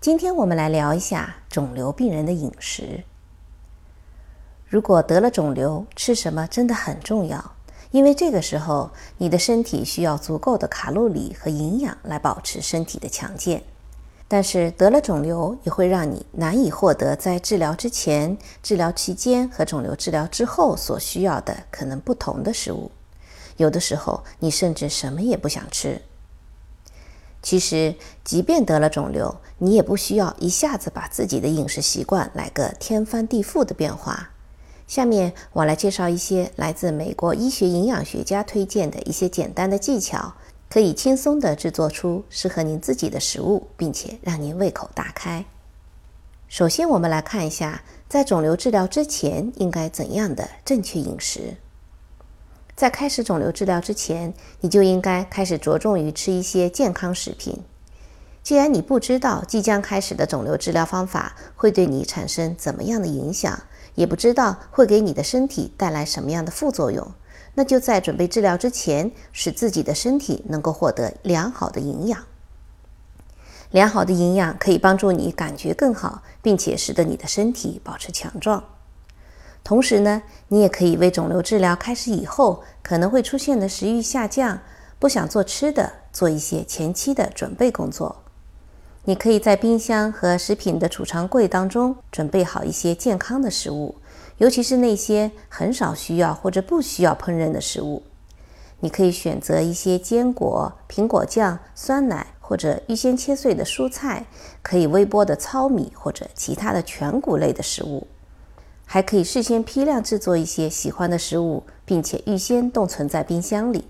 今天我们来聊一下肿瘤病人的饮食。如果得了肿瘤，吃什么真的很重要，因为这个时候你的身体需要足够的卡路里和营养来保持身体的强健。但是得了肿瘤也会让你难以获得在治疗之前、治疗期间和肿瘤治疗之后所需要的可能不同的食物。有的时候，你甚至什么也不想吃。其实，即便得了肿瘤，你也不需要一下子把自己的饮食习惯来个天翻地覆的变化。下面我来介绍一些来自美国医学营养学家推荐的一些简单的技巧，可以轻松地制作出适合您自己的食物，并且让您胃口大开。首先，我们来看一下，在肿瘤治疗之前应该怎样的正确饮食。在开始肿瘤治疗之前，你就应该开始着重于吃一些健康食品。既然你不知道即将开始的肿瘤治疗方法会对你产生怎么样的影响，也不知道会给你的身体带来什么样的副作用，那就在准备治疗之前，使自己的身体能够获得良好的营养。良好的营养可以帮助你感觉更好，并且使得你的身体保持强壮。同时呢，你也可以为肿瘤治疗开始以后可能会出现的食欲下降、不想做吃的做一些前期的准备工作。你可以在冰箱和食品的储藏柜当中准备好一些健康的食物，尤其是那些很少需要或者不需要烹饪的食物。你可以选择一些坚果、苹果酱、酸奶或者预先切碎的蔬菜，可以微波的糙米或者其他的全谷类的食物。还可以事先批量制作一些喜欢的食物，并且预先冻存在冰箱里。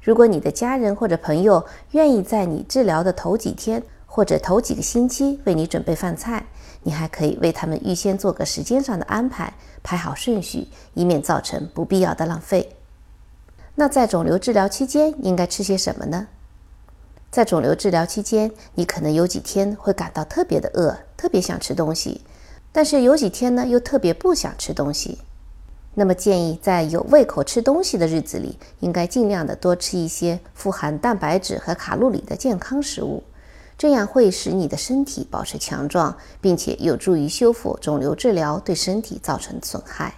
如果你的家人或者朋友愿意在你治疗的头几天或者头几个星期为你准备饭菜，你还可以为他们预先做个时间上的安排，排好顺序，以免造成不必要的浪费。那在肿瘤治疗期间应该吃些什么呢？在肿瘤治疗期间，你可能有几天会感到特别的饿，特别想吃东西。但是有几天呢，又特别不想吃东西，那么建议在有胃口吃东西的日子里，应该尽量的多吃一些富含蛋白质和卡路里的健康食物，这样会使你的身体保持强壮，并且有助于修复肿瘤治疗对身体造成损害。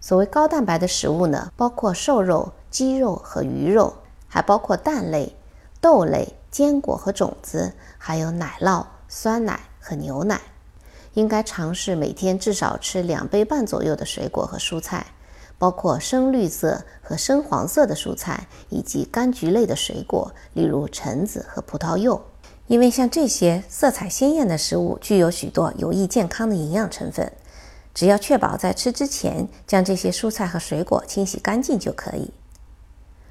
所谓高蛋白的食物呢，包括瘦肉、鸡肉和鱼肉，还包括蛋类、豆类、坚果和种子，还有奶酪、酸奶和牛奶。应该尝试每天至少吃两杯半左右的水果和蔬菜，包括深绿色和深黄色的蔬菜，以及柑橘类的水果，例如橙子和葡萄柚。因为像这些色彩鲜艳的食物具有许多有益健康的营养成分，只要确保在吃之前将这些蔬菜和水果清洗干净就可以。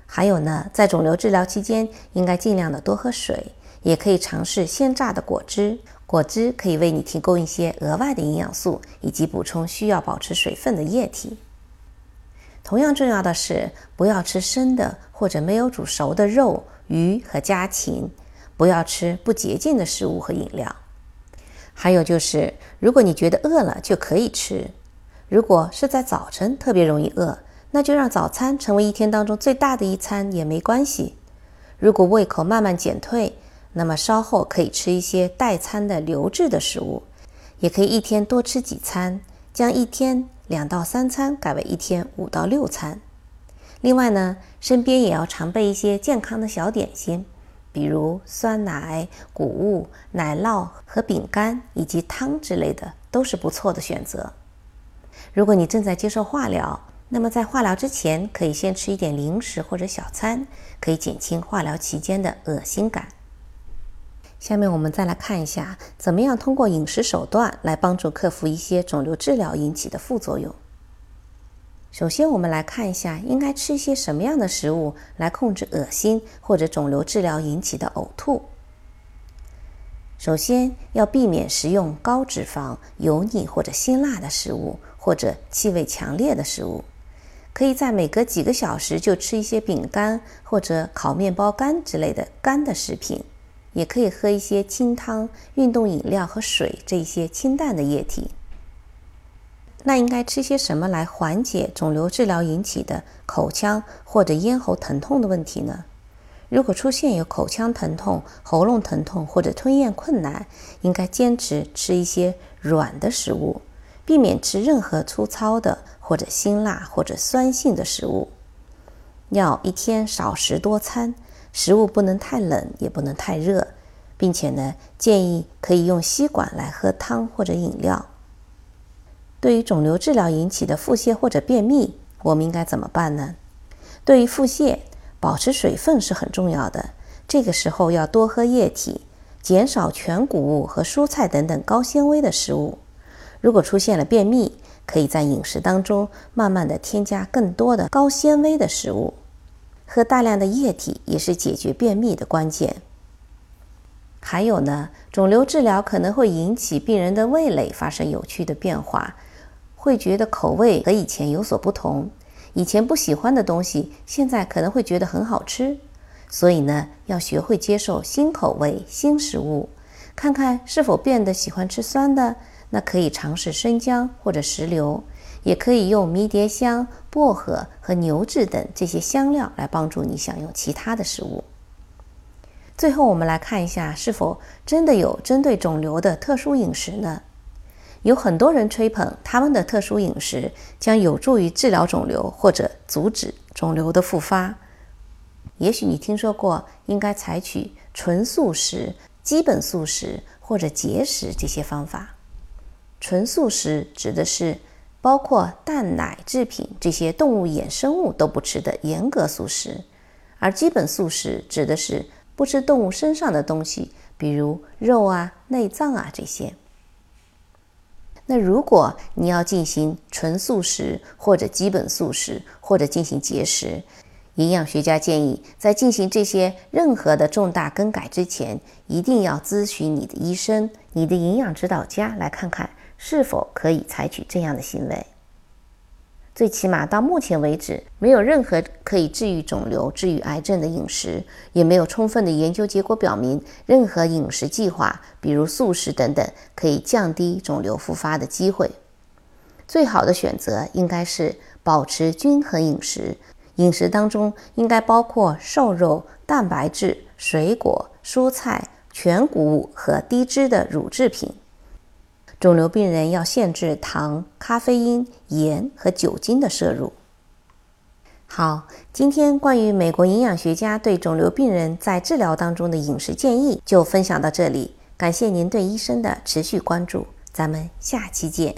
还有呢，在肿瘤治疗期间，应该尽量的多喝水，也可以尝试鲜榨的果汁。果汁可以为你提供一些额外的营养素，以及补充需要保持水分的液体。同样重要的是，不要吃生的或者没有煮熟的肉、鱼和家禽，不要吃不洁净的食物和饮料。还有就是，如果你觉得饿了，就可以吃。如果是在早晨特别容易饿，那就让早餐成为一天当中最大的一餐也没关系。如果胃口慢慢减退，那么稍后可以吃一些代餐的流质的食物，也可以一天多吃几餐，将一天两到三餐改为一天五到六餐。另外呢，身边也要常备一些健康的小点心，比如酸奶、谷物、奶酪和饼干以及汤之类的，都是不错的选择。如果你正在接受化疗，那么在化疗之前可以先吃一点零食或者小餐，可以减轻化疗期间的恶心感。下面我们再来看一下，怎么样通过饮食手段来帮助克服一些肿瘤治疗引起的副作用。首先，我们来看一下应该吃一些什么样的食物来控制恶心或者肿瘤治疗引起的呕吐。首先要避免食用高脂肪、油腻或者辛辣的食物，或者气味强烈的食物。可以在每隔几个小时就吃一些饼干或者烤面包干之类的干的食品，也可以喝一些清汤、运动饮料和水这些清淡的液体。那应该吃些什么来缓解肿瘤治疗引起的口腔或者咽喉疼痛的问题呢？如果出现有口腔疼痛、喉咙疼痛或者吞咽困难，应该坚持吃一些软的食物，避免吃任何粗糙的。或者辛辣或者酸性的食物，要一天少食多餐，食物不能太冷，也不能太热，并且呢，建议可以用吸管来喝汤或者饮料。对于肿瘤治疗引起的腹泻或者便秘，我们应该怎么办呢？对于腹泻，保持水分是很重要的，这个时候要多喝液体，减少全谷物和蔬菜等等高纤维的食物。如果出现了便秘，可以在饮食当中慢慢的添加更多的高纤维的食物，喝大量的液体也是解决便秘的关键。还有呢，肿瘤治疗可能会引起病人的味蕾发生有趣的变化，会觉得口味和以前有所不同，以前不喜欢的东西，现在可能会觉得很好吃。所以呢，要学会接受新口味、新食物，看看是否变得喜欢吃酸的。那可以尝试生姜或者石榴，也可以用迷迭香、薄荷和牛至等这些香料来帮助你享用其他的食物。最后，我们来看一下是否真的有针对肿瘤的特殊饮食呢？有很多人吹捧他们的特殊饮食将有助于治疗肿瘤或者阻止肿瘤的复发。也许你听说过应该采取纯素食、基本素食或者节食这些方法。纯素食指的是包括蛋奶制品这些动物衍生物都不吃的严格素食，而基本素食指的是不吃动物身上的东西，比如肉啊、内脏啊这些。那如果你要进行纯素食或者基本素食或者进行节食，营养学家建议在进行这些任何的重大更改之前，一定要咨询你的医生、你的营养指导家来看看。是否可以采取这样的行为？最起码到目前为止，没有任何可以治愈肿瘤、治愈癌症的饮食，也没有充分的研究结果表明任何饮食计划，比如素食等等，可以降低肿瘤复发的机会。最好的选择应该是保持均衡饮食，饮食当中应该包括瘦肉、蛋白质、水果、蔬菜、全谷物和低脂的乳制品。肿瘤病人要限制糖、咖啡因、盐和酒精的摄入。好，今天关于美国营养学家对肿瘤病人在治疗当中的饮食建议就分享到这里，感谢您对医生的持续关注，咱们下期见。